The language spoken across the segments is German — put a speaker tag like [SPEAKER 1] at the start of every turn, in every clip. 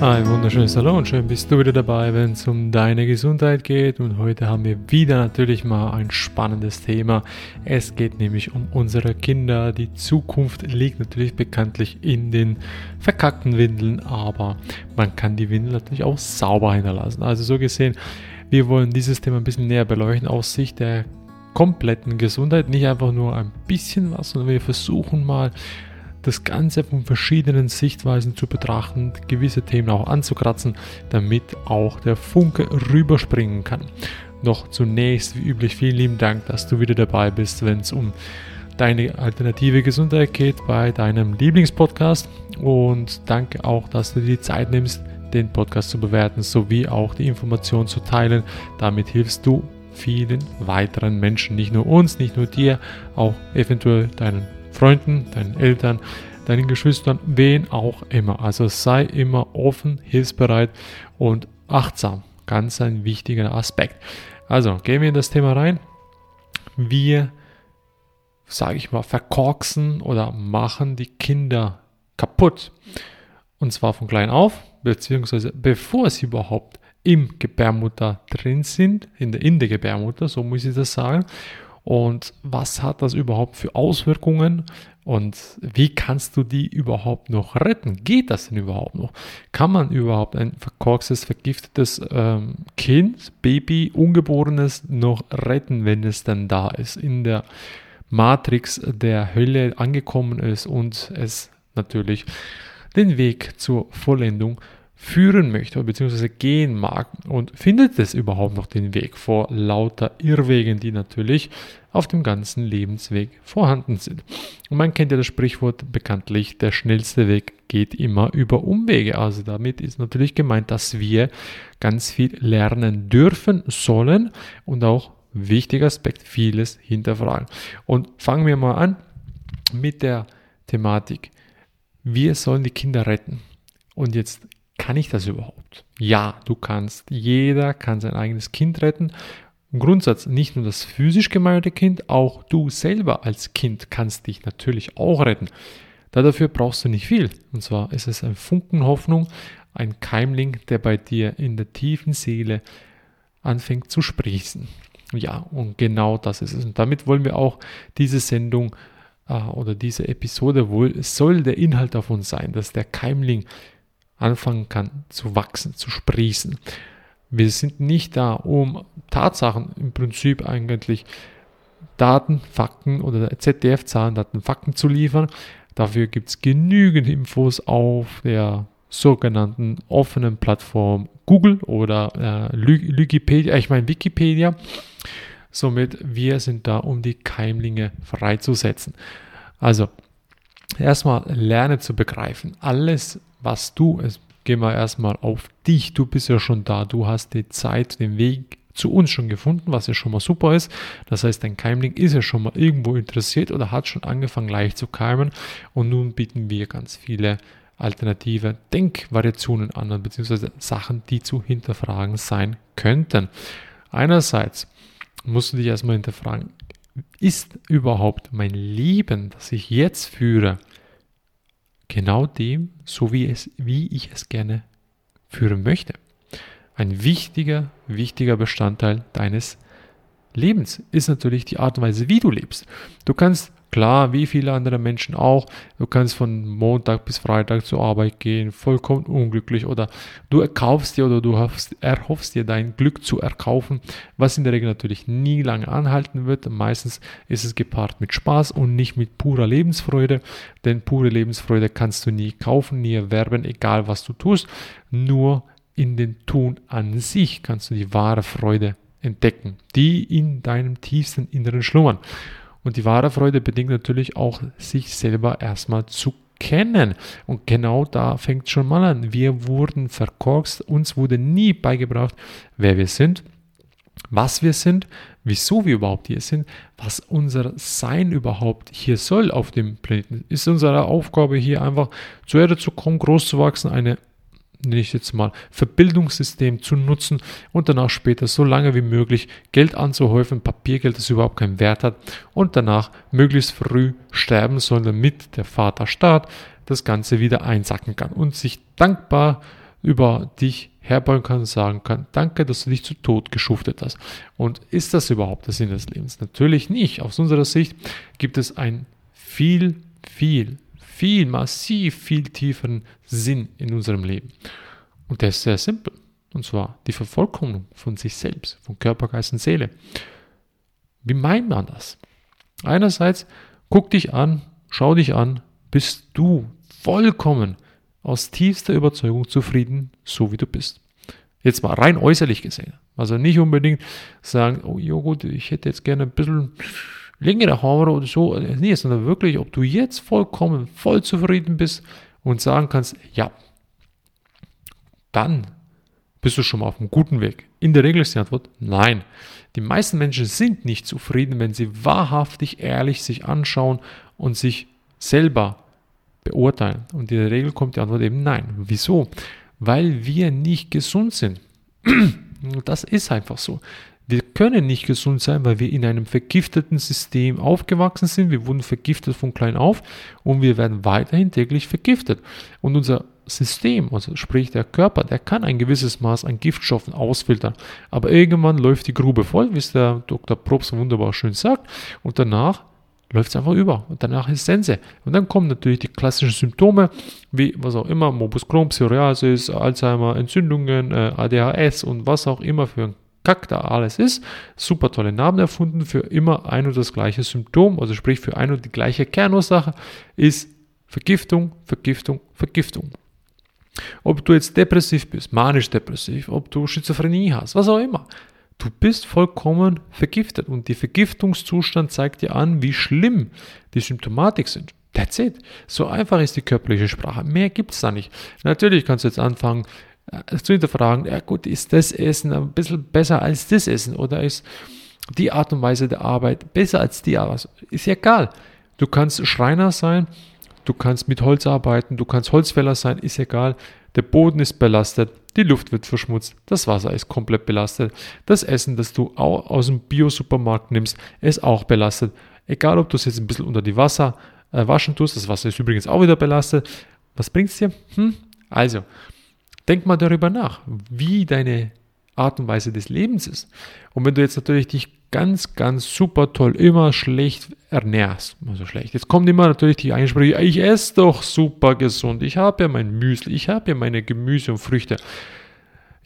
[SPEAKER 1] Ein wunderschönes Hallo und schön bist du wieder dabei, wenn es um deine Gesundheit geht. Und heute haben wir wieder natürlich mal ein spannendes Thema. Es geht nämlich um unsere Kinder. Die Zukunft liegt natürlich bekanntlich in den verkackten Windeln, aber man kann die Windel natürlich auch sauber hinterlassen. Also so gesehen, wir wollen dieses Thema ein bisschen näher beleuchten aus Sicht der kompletten Gesundheit. Nicht einfach nur ein bisschen was, sondern wir versuchen mal das Ganze von verschiedenen Sichtweisen zu betrachten, gewisse Themen auch anzukratzen, damit auch der Funke rüberspringen kann. Noch zunächst, wie üblich, vielen lieben Dank, dass du wieder dabei bist, wenn es um deine alternative Gesundheit geht bei deinem Lieblingspodcast. Und danke auch, dass du dir die Zeit nimmst, den Podcast zu bewerten, sowie auch die Informationen zu teilen. Damit hilfst du vielen weiteren Menschen, nicht nur uns, nicht nur dir, auch eventuell deinen Freunden, deinen Eltern, deinen Geschwistern, wen auch immer. Also sei immer offen, hilfsbereit und achtsam. Ganz ein wichtiger Aspekt. Also gehen wir in das Thema rein. Wir, sage ich mal, verkorksen oder machen die Kinder kaputt. Und zwar von klein auf, beziehungsweise bevor sie überhaupt im Gebärmutter drin sind, in der, in der Gebärmutter, so muss ich das sagen und was hat das überhaupt für Auswirkungen und wie kannst du die überhaupt noch retten? Geht das denn überhaupt noch? Kann man überhaupt ein verkorkstes, vergiftetes ähm, Kind, Baby, Ungeborenes noch retten, wenn es dann da ist, in der Matrix der Hölle angekommen ist und es natürlich den Weg zur Vollendung führen möchte bzw. gehen mag und findet es überhaupt noch den Weg vor lauter Irrwegen, die natürlich auf dem ganzen Lebensweg vorhanden sind. Und man kennt ja das Sprichwort bekanntlich, der schnellste Weg geht immer über Umwege. Also damit ist natürlich gemeint, dass wir ganz viel lernen dürfen, sollen und auch wichtiger Aspekt, vieles hinterfragen. Und fangen wir mal an mit der Thematik. Wir sollen die Kinder retten. Und jetzt kann ich das überhaupt? Ja, du kannst. Jeder kann sein eigenes Kind retten. Grundsatz nicht nur das physisch gemeinte Kind, auch du selber als Kind kannst dich natürlich auch retten. dafür brauchst du nicht viel. Und zwar ist es ein Funken Hoffnung, ein Keimling, der bei dir in der tiefen Seele anfängt zu sprießen. Ja, und genau das ist es. Und damit wollen wir auch diese Sendung äh, oder diese Episode wohl, soll der Inhalt davon sein, dass der Keimling anfangen kann zu wachsen, zu sprießen. Wir sind nicht da, um Tatsachen im Prinzip eigentlich Daten, Fakten oder ZDF-Zahlen, Daten, Fakten zu liefern. Dafür gibt es genügend Infos auf der sogenannten offenen Plattform Google oder äh, Wikipedia, ich meine Wikipedia. Somit, wir sind da, um die Keimlinge freizusetzen. Also, erstmal lerne zu begreifen. Alles, was du, es gehen wir erstmal auf dich, du bist ja schon da, du hast die Zeit, den Weg zu uns schon gefunden, was ja schon mal super ist. Das heißt, dein Keimling ist ja schon mal irgendwo interessiert oder hat schon angefangen leicht zu keimen und nun bieten wir ganz viele alternative Denkvariationen an, beziehungsweise Sachen, die zu hinterfragen sein könnten. Einerseits musst du dich erstmal hinterfragen, ist überhaupt mein Leben, das ich jetzt führe, genau dem, so wie, es, wie ich es gerne führen möchte. Ein wichtiger, wichtiger Bestandteil deines Lebens ist natürlich die Art und Weise, wie du lebst. Du kannst Klar, wie viele andere Menschen auch. Du kannst von Montag bis Freitag zur Arbeit gehen, vollkommen unglücklich oder du erkaufst dir oder du erhoffst dir dein Glück zu erkaufen, was in der Regel natürlich nie lange anhalten wird. Meistens ist es gepaart mit Spaß und nicht mit purer Lebensfreude, denn pure Lebensfreude kannst du nie kaufen, nie erwerben, egal was du tust. Nur in dem Tun an sich kannst du die wahre Freude entdecken, die in deinem tiefsten Inneren schlummern. Und die wahre Freude bedingt natürlich auch, sich selber erstmal zu kennen. Und genau da fängt schon mal an. Wir wurden verkorkst, uns wurde nie beigebracht, wer wir sind, was wir sind, wieso wir überhaupt hier sind, was unser Sein überhaupt hier soll auf dem Planeten. Ist unsere Aufgabe hier einfach zur Erde zu kommen, groß zu wachsen, eine nenne ich jetzt mal, Verbildungssystem zu nutzen und danach später so lange wie möglich Geld anzuhäufen, Papiergeld, das überhaupt keinen Wert hat und danach möglichst früh sterben soll, damit der Vaterstaat das Ganze wieder einsacken kann und sich dankbar über dich herbeugen kann und sagen kann, danke, dass du dich zu Tod geschuftet hast. Und ist das überhaupt der Sinn des Lebens? Natürlich nicht. Aus unserer Sicht gibt es einen viel, viel, viel, massiv viel tieferen Sinn in unserem Leben. Und der ist sehr simpel. Und zwar die Vervollkommnung von sich selbst, von Körper, Geist und Seele. Wie meint man das? Einerseits, guck dich an, schau dich an, bist du vollkommen aus tiefster Überzeugung zufrieden, so wie du bist. Jetzt mal rein äußerlich gesehen. Also nicht unbedingt sagen, oh ja gut, ich hätte jetzt gerne ein bisschen längere Haare oder so. Nee, sondern wirklich, ob du jetzt vollkommen voll zufrieden bist und sagen kannst, ja, dann bist du schon mal auf einem guten Weg. In der Regel ist die Antwort nein. Die meisten Menschen sind nicht zufrieden, wenn sie wahrhaftig ehrlich sich anschauen und sich selber beurteilen. Und in der Regel kommt die Antwort eben nein. Wieso? Weil wir nicht gesund sind. Das ist einfach so. Wir können nicht gesund sein, weil wir in einem vergifteten System aufgewachsen sind. Wir wurden vergiftet von klein auf und wir werden weiterhin täglich vergiftet. Und unser System, also sprich der Körper, der kann ein gewisses Maß an Giftstoffen ausfiltern. Aber irgendwann läuft die Grube voll, wie es der Dr. Probst wunderbar schön sagt. Und danach läuft es einfach über und danach ist Sense. Und dann kommen natürlich die klassischen Symptome, wie was auch immer, Morbus Crohn, Psoriasis, Alzheimer, Entzündungen, äh, ADHS und was auch immer für ein Kack da alles ist. Super tolle Namen erfunden für immer ein und das gleiche Symptom, also sprich für ein und die gleiche Kernursache ist Vergiftung, Vergiftung, Vergiftung. Ob du jetzt depressiv bist, manisch-depressiv, ob du Schizophrenie hast, was auch immer. Du bist vollkommen vergiftet und die Vergiftungszustand zeigt dir an, wie schlimm die Symptomatik sind. That's it. So einfach ist die körperliche Sprache. Mehr gibt es da nicht. Natürlich kannst du jetzt anfangen zu hinterfragen, ja gut, ist das Essen ein bisschen besser als das Essen oder ist die Art und Weise der Arbeit besser als die Arbeit? Ist ja egal. Du kannst Schreiner sein, du kannst mit Holz arbeiten, du kannst Holzfäller sein, ist egal. Der Boden ist belastet, die Luft wird verschmutzt, das Wasser ist komplett belastet, das Essen, das du aus dem Bio-Supermarkt nimmst, ist auch belastet. Egal, ob du es jetzt ein bisschen unter die Wasser äh, waschen tust, das Wasser ist übrigens auch wieder belastet. Was bringt es dir? Hm? Also, denk mal darüber nach, wie deine Art und Weise des Lebens ist. Und wenn du jetzt natürlich dich ganz, ganz super toll immer schlecht ernährst, also schlecht, jetzt kommt immer natürlich die Einsprüche, ich esse doch super gesund, ich habe ja mein Müsli, ich habe ja meine Gemüse und Früchte.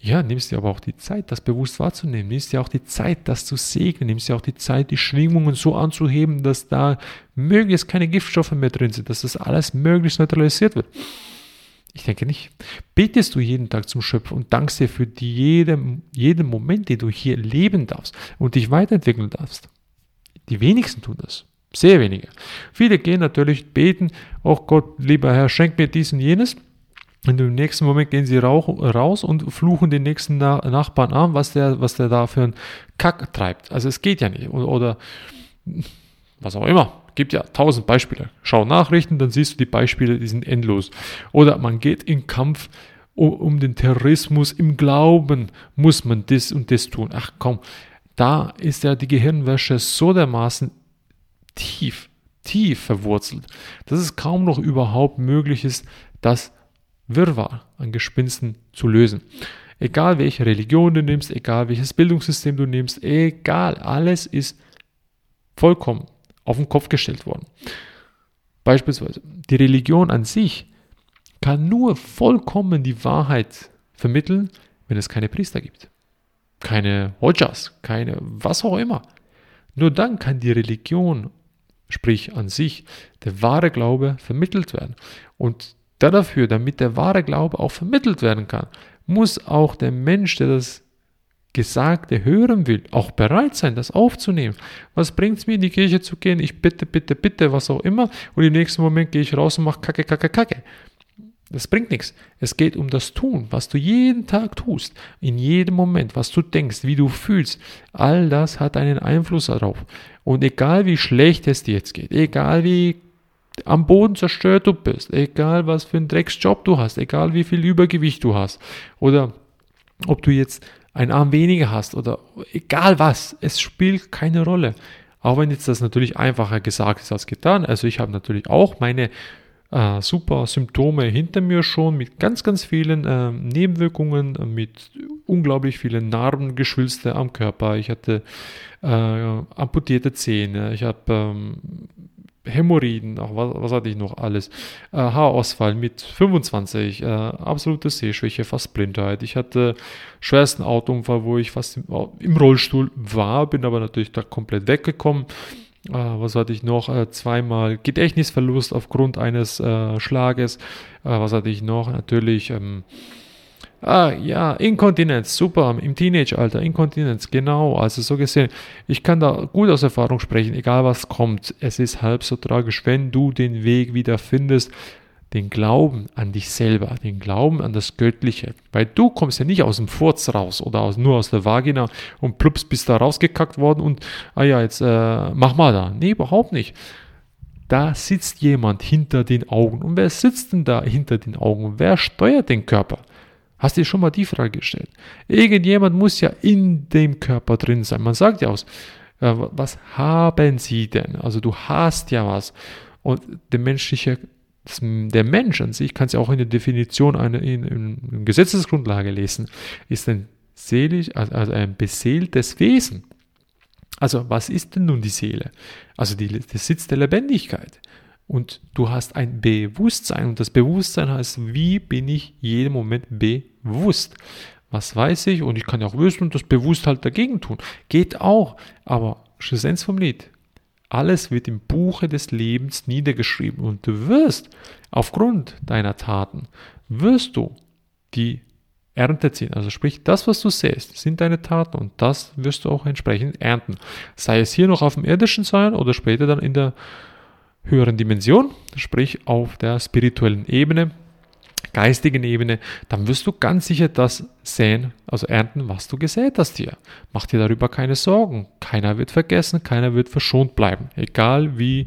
[SPEAKER 1] Ja, nimmst dir aber auch die Zeit, das bewusst wahrzunehmen. Nimmst dir auch die Zeit, das zu segnen. Nimmst dir auch die Zeit, die Schwingungen so anzuheben, dass da möglichst keine Giftstoffe mehr drin sind, dass das alles möglichst neutralisiert wird. Ich denke nicht. Betest du jeden Tag zum Schöpfer und dankst dir für die jeden, jeden Moment, den du hier leben darfst und dich weiterentwickeln darfst. Die wenigsten tun das. Sehr wenige. Viele gehen natürlich beten, oh Gott, lieber Herr, schenk mir dies und jenes. Und im nächsten Moment gehen sie raus und fluchen den nächsten Nachbarn an, was der, was der da für einen Kack treibt. Also es geht ja nicht. Oder was auch immer. Gibt ja tausend Beispiele. Schau Nachrichten, dann siehst du die Beispiele, die sind endlos. Oder man geht in Kampf um, um den Terrorismus. Im Glauben muss man das und das tun. Ach komm, da ist ja die Gehirnwäsche so dermaßen tief, tief verwurzelt, dass es kaum noch überhaupt möglich ist, das Wirrwarr an Gespinsten zu lösen. Egal welche Religion du nimmst, egal welches Bildungssystem du nimmst, egal, alles ist vollkommen auf den Kopf gestellt worden. Beispielsweise, die Religion an sich kann nur vollkommen die Wahrheit vermitteln, wenn es keine Priester gibt. Keine Hojas, keine was auch immer. Nur dann kann die Religion, sprich an sich, der wahre Glaube vermittelt werden. Und dafür, damit der wahre Glaube auch vermittelt werden kann, muss auch der Mensch, der das Gesagte hören will, auch bereit sein, das aufzunehmen. Was bringt es mir, in die Kirche zu gehen? Ich bitte, bitte, bitte, was auch immer. Und im nächsten Moment gehe ich raus und mache Kacke, Kacke, Kacke. Das bringt nichts. Es geht um das Tun, was du jeden Tag tust, in jedem Moment, was du denkst, wie du fühlst. All das hat einen Einfluss darauf. Und egal wie schlecht es dir jetzt geht, egal wie am Boden zerstört du bist, egal was für einen Drecksjob du hast, egal wie viel Übergewicht du hast oder ob du jetzt einen Arm weniger hast oder egal was, es spielt keine Rolle. Auch wenn jetzt das natürlich einfacher gesagt ist als getan. Also ich habe natürlich auch meine äh, super Symptome hinter mir schon mit ganz, ganz vielen äh, Nebenwirkungen, mit unglaublich vielen Narben, Geschwülste am Körper. Ich hatte äh, amputierte Zähne, ich habe ähm, Hämorrhoiden, auch was, was, hatte ich noch alles? Äh, Haarausfall mit 25, äh, absolute Sehschwäche, fast Blindheit. Ich hatte schwersten Autounfall, wo ich fast im, im, Rollstuhl war, bin aber natürlich da komplett weggekommen. Äh, was hatte ich noch? Äh, zweimal Gedächtnisverlust aufgrund eines äh, Schlages. Äh, was hatte ich noch? Natürlich. Ähm, Ah, ja, Inkontinenz, super, im Teenage-Alter, Inkontinenz, genau. Also so gesehen, ich kann da gut aus Erfahrung sprechen, egal was kommt. Es ist halb so tragisch, wenn du den Weg wieder findest, den Glauben an dich selber, den Glauben an das Göttliche. Weil du kommst ja nicht aus dem Furz raus oder aus, nur aus der Vagina und plups bist da rausgekackt worden und, ah ja, jetzt äh, mach mal da. Nee, überhaupt nicht. Da sitzt jemand hinter den Augen. Und wer sitzt denn da hinter den Augen? Wer steuert den Körper? Hast du dir schon mal die Frage gestellt? Irgendjemand muss ja in dem Körper drin sein. Man sagt ja aus, äh, was haben sie denn? Also du hast ja was. Und der menschliche, der Mensch an sich, kannst du auch in der Definition einer in, in Gesetzesgrundlage lesen, ist ein seelisch, also ein beseeltes Wesen. Also was ist denn nun die Seele? Also die, der Sitz der Lebendigkeit und du hast ein Bewusstsein und das Bewusstsein heißt, wie bin ich jeden Moment bewusst? Was weiß ich und ich kann ja auch wissen und das bewusst halt dagegen tun. Geht auch, aber Essenz vom Lied. Alles wird im Buche des Lebens niedergeschrieben und du wirst aufgrund deiner Taten, wirst du die Ernte ziehen. Also sprich, das, was du sähst, sind deine Taten und das wirst du auch entsprechend ernten. Sei es hier noch auf dem irdischen sein oder später dann in der höheren Dimension, sprich auf der spirituellen Ebene, geistigen Ebene, dann wirst du ganz sicher das säen, also ernten, was du gesät hast hier. Mach dir darüber keine Sorgen. Keiner wird vergessen, keiner wird verschont bleiben, egal wie,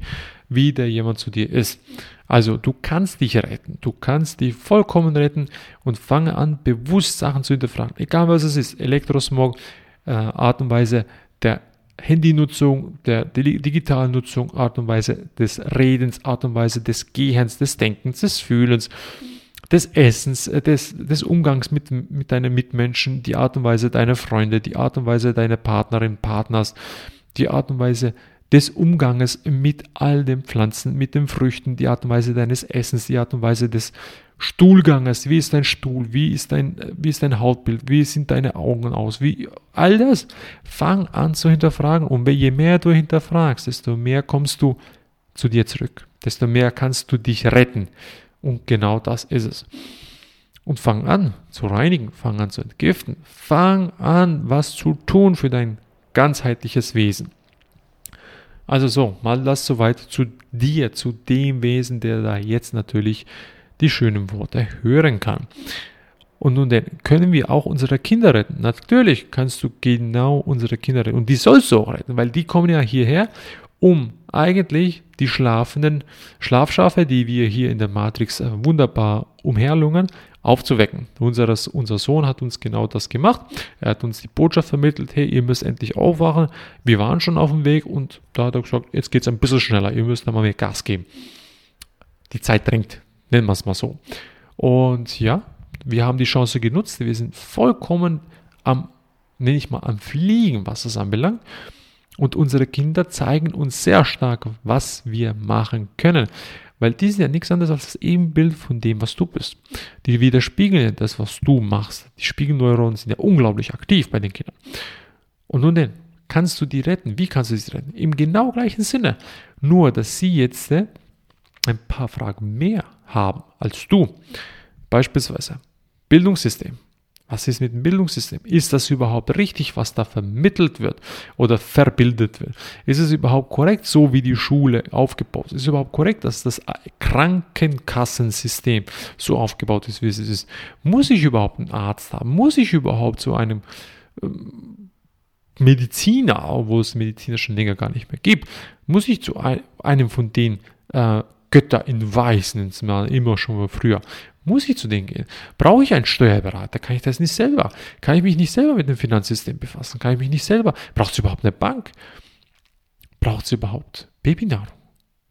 [SPEAKER 1] wie der jemand zu dir ist. Also du kannst dich retten, du kannst dich vollkommen retten und fange an, bewusst Sachen zu hinterfragen, egal was es ist, Elektrosmog, äh, Art und Weise der Handynutzung, der digitalen Nutzung, Art und Weise des Redens, Art und Weise des Gehens, des Denkens, des Fühlens, des Essens, äh, des, des Umgangs mit, mit deinen Mitmenschen, die Art und Weise deiner Freunde, die Art und Weise deiner Partnerin, Partners, die Art und Weise des Umganges mit all den Pflanzen, mit den Früchten, die Art und Weise deines Essens, die Art und Weise des Stuhlganges, wie ist dein Stuhl, wie ist dein, wie ist dein Hautbild, wie sind deine Augen aus, wie, all das, fang an zu hinterfragen und je mehr du hinterfragst, desto mehr kommst du zu dir zurück, desto mehr kannst du dich retten und genau das ist es. Und fang an zu reinigen, fang an zu entgiften, fang an, was zu tun für dein ganzheitliches Wesen. Also so, mal das soweit zu dir, zu dem Wesen, der da jetzt natürlich die schönen Worte hören kann. Und nun denn, können wir auch unsere Kinder retten? Natürlich kannst du genau unsere Kinder retten. Und die sollst du auch retten, weil die kommen ja hierher, um eigentlich die schlafenden Schlafschafe, die wir hier in der Matrix äh, wunderbar umherlungern, aufzuwecken. Unseres, unser Sohn hat uns genau das gemacht. Er hat uns die Botschaft vermittelt, hey, ihr müsst endlich aufwachen. Wir waren schon auf dem Weg und da hat er gesagt, jetzt geht es ein bisschen schneller, ihr müsst einmal mehr Gas geben. Die Zeit drängt. Nennen wir es mal so. Und ja, wir haben die Chance genutzt. Wir sind vollkommen am, nenne ich mal, am Fliegen, was das anbelangt. Und unsere Kinder zeigen uns sehr stark, was wir machen können. Weil die sind ja nichts anderes als das Ebenbild von dem, was du bist. Die widerspiegeln das, was du machst. Die Spiegelneuronen sind ja unglaublich aktiv bei den Kindern. Und nun denn, kannst du die retten? Wie kannst du sie retten? Im genau gleichen Sinne. Nur, dass sie jetzt äh, ein paar Fragen mehr haben als du. Beispielsweise Bildungssystem. Was ist mit dem Bildungssystem? Ist das überhaupt richtig, was da vermittelt wird oder verbildet wird? Ist es überhaupt korrekt, so wie die Schule aufgebaut ist? Ist es überhaupt korrekt, dass das Krankenkassensystem so aufgebaut ist, wie es ist? Muss ich überhaupt einen Arzt haben? Muss ich überhaupt zu einem ähm, Mediziner, obwohl es Mediziner schon länger gar nicht mehr gibt, muss ich zu einem von den äh, Götter in Weiß nennt es man immer schon früher. Muss ich zu denen gehen? Brauche ich einen Steuerberater? Kann ich das nicht selber? Kann ich mich nicht selber mit dem Finanzsystem befassen? Kann ich mich nicht selber? Braucht es überhaupt eine Bank? Braucht es überhaupt Babynahrung?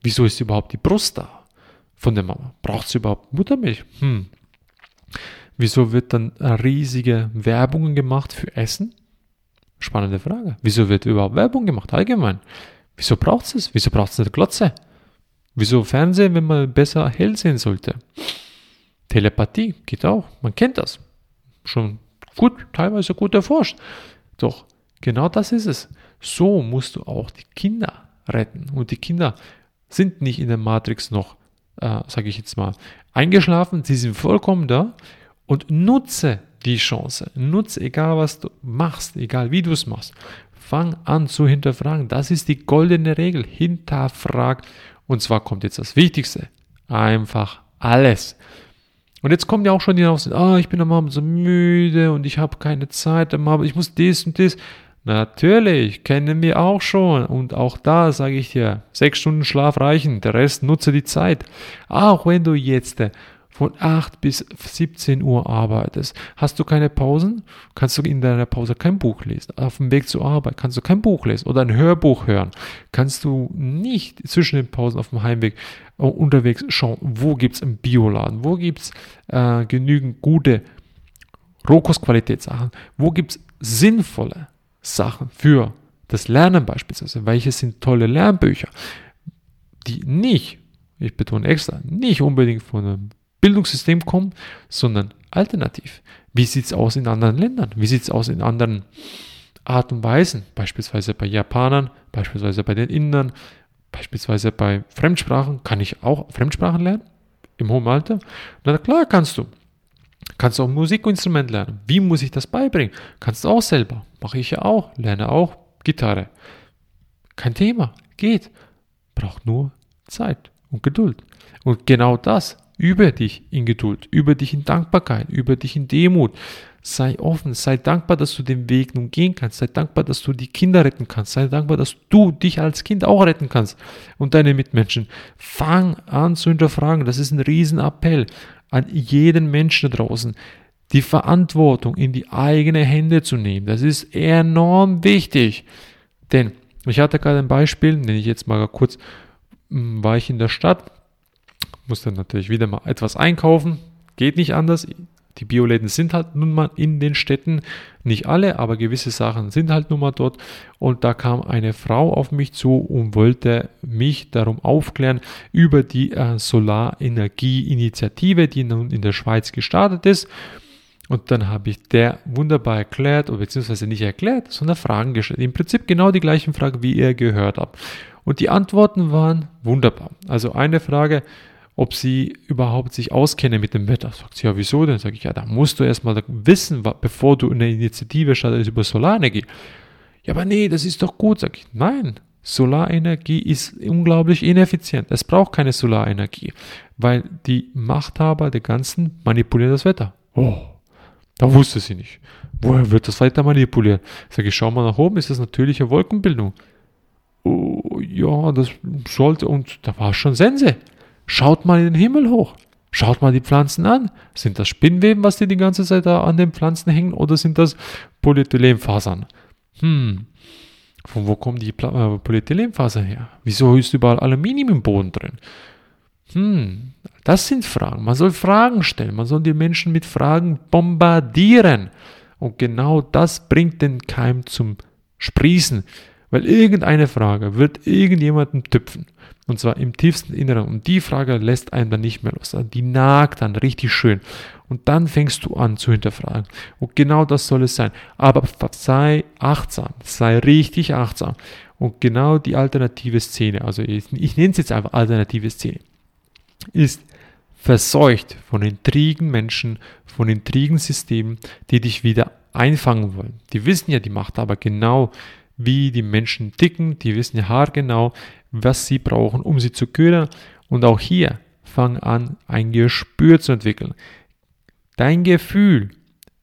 [SPEAKER 1] Wieso ist überhaupt die Brust da? von der Mama. Braucht sie überhaupt Muttermilch? Hm. Wieso wird dann riesige Werbungen gemacht für Essen? Spannende Frage. Wieso wird überhaupt Werbung gemacht allgemein? Wieso braucht es es? Wieso braucht es eine Glotze? Wieso Fernsehen, wenn man besser hell sehen sollte? Telepathie geht auch. Man kennt das. Schon gut, teilweise gut erforscht. Doch genau das ist es. So musst du auch die Kinder retten. Und die Kinder sind nicht in der Matrix noch, äh, sage ich jetzt mal, eingeschlafen. Sie sind vollkommen da. Und nutze die Chance. Nutze, egal was du machst, egal wie du es machst. Fang an zu hinterfragen. Das ist die goldene Regel. Hinterfrag. Und zwar kommt jetzt das Wichtigste. Einfach alles. Und jetzt kommen ja auch schon die raus, ah, ich bin am Abend so müde und ich habe keine Zeit am Abend, ich muss dies und das. Natürlich, kennen wir auch schon. Und auch da sage ich dir, sechs Stunden Schlaf reichen, der Rest nutze die Zeit. Auch wenn du jetzt von 8 bis 17 Uhr arbeitest, hast du keine Pausen, kannst du in deiner Pause kein Buch lesen. Auf dem Weg zur Arbeit kannst du kein Buch lesen oder ein Hörbuch hören. Kannst du nicht zwischen den Pausen auf dem Heimweg äh, unterwegs schauen, wo gibt es einen Bioladen, wo gibt es äh, genügend gute Rohkostqualitätssachen, wo gibt es sinnvolle Sachen für das Lernen beispielsweise, welche sind tolle Lernbücher, die nicht, ich betone extra, nicht unbedingt von einem Bildungssystem kommen, sondern alternativ. Wie sieht es aus in anderen Ländern? Wie sieht es aus in anderen Art und Weisen? Beispielsweise bei Japanern, beispielsweise bei den Indern, beispielsweise bei Fremdsprachen. Kann ich auch Fremdsprachen lernen? Im hohen Alter? Na klar kannst du. Kannst du auch Musikinstrument lernen. Wie muss ich das beibringen? Kannst du auch selber. Mache ich ja auch. Lerne auch Gitarre. Kein Thema. Geht. Braucht nur Zeit und Geduld. Und genau das über dich in Geduld, über dich in Dankbarkeit, über dich in Demut. Sei offen, sei dankbar, dass du den Weg nun gehen kannst. Sei dankbar, dass du die Kinder retten kannst. Sei dankbar, dass du dich als Kind auch retten kannst und deine Mitmenschen. Fang an zu hinterfragen. Das ist ein Riesenappell an jeden Menschen da draußen, die Verantwortung in die eigene Hände zu nehmen. Das ist enorm wichtig. Denn ich hatte gerade ein Beispiel, nenne ich jetzt mal kurz, hm, war ich in der Stadt muss dann natürlich wieder mal etwas einkaufen. Geht nicht anders. Die Bioläden sind halt nun mal in den Städten, nicht alle, aber gewisse Sachen sind halt nun mal dort. Und da kam eine Frau auf mich zu und wollte mich darum aufklären über die äh, Solarenergie-Initiative, die nun in der Schweiz gestartet ist. Und dann habe ich der wunderbar erklärt, oder beziehungsweise nicht erklärt, sondern Fragen gestellt. Im Prinzip genau die gleichen Fragen, wie ihr gehört habt. Und die Antworten waren wunderbar. Also eine Frage, ob sie überhaupt sich auskennen mit dem Wetter. Sagt sie, ja, wieso denn? Sage ich, ja, da musst du erstmal wissen, bevor du eine Initiative startest über Solarenergie. Ja, aber nee, das ist doch gut. Sag ich, nein, Solarenergie ist unglaublich ineffizient. Es braucht keine Solarenergie, weil die Machthaber der ganzen manipulieren das Wetter. Oh, da wusste sie nicht. Woher wird das weiter manipuliert? Sag ich, schau mal nach oben, ist das natürliche Wolkenbildung? Oh, ja, das sollte, und da war schon Sense. Schaut mal in den Himmel hoch. Schaut mal die Pflanzen an. Sind das Spinnweben, was die die ganze Zeit da an den Pflanzen hängen, oder sind das Polyethylenfasern? Hm, von wo kommen die äh, Polyethylenfasern her? Wieso ist überall Aluminium im Boden drin? Hm, das sind Fragen. Man soll Fragen stellen. Man soll die Menschen mit Fragen bombardieren. Und genau das bringt den Keim zum Sprießen. Weil irgendeine Frage wird irgendjemanden tüpfen. Und zwar im tiefsten Inneren. Und die Frage lässt einen dann nicht mehr los. Die nagt dann richtig schön. Und dann fängst du an zu hinterfragen. Und genau das soll es sein. Aber sei achtsam. Sei richtig achtsam. Und genau die alternative Szene, also ich, ich nenne es jetzt einfach alternative Szene, ist verseucht von intrigen Menschen, von intrigen Systemen, die dich wieder einfangen wollen. Die wissen ja die Macht, aber genau wie die Menschen ticken, die wissen ja haargenau, was sie brauchen, um sie zu ködern. Und auch hier fang an, ein Gespür zu entwickeln. Dein Gefühl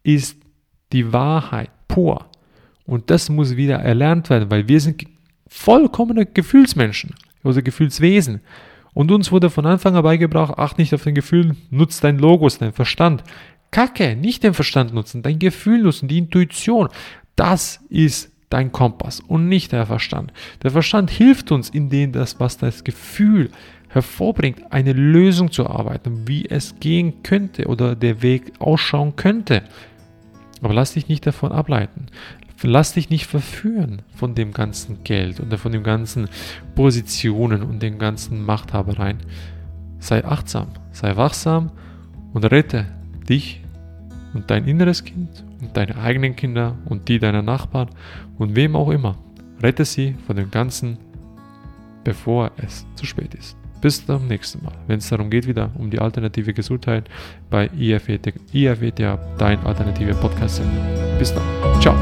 [SPEAKER 1] ist die Wahrheit pur. Und das muss wieder erlernt werden, weil wir sind vollkommene Gefühlsmenschen, also Gefühlswesen. Und uns wurde von Anfang an beigebracht, acht nicht auf dein Gefühl, nutz dein Logos, dein Verstand. Kacke, nicht den Verstand nutzen, dein Gefühl nutzen, die Intuition. Das ist dein Kompass und nicht der Verstand. Der Verstand hilft uns, indem das, was das Gefühl hervorbringt, eine Lösung zu arbeiten, wie es gehen könnte oder der Weg ausschauen könnte. Aber lass dich nicht davon ableiten. Lass dich nicht verführen von dem ganzen Geld oder von den ganzen Positionen und den ganzen Machthabereien. Sei achtsam, sei wachsam und rette dich und dein inneres Kind und deine eigenen Kinder und die deiner Nachbarn und wem auch immer. Rette sie von dem Ganzen, bevor es zu spät ist. Bis zum nächsten Mal, wenn es darum geht, wieder um die alternative Gesundheit bei IFETA, dein alternativer Podcast. Bis dann. Ciao.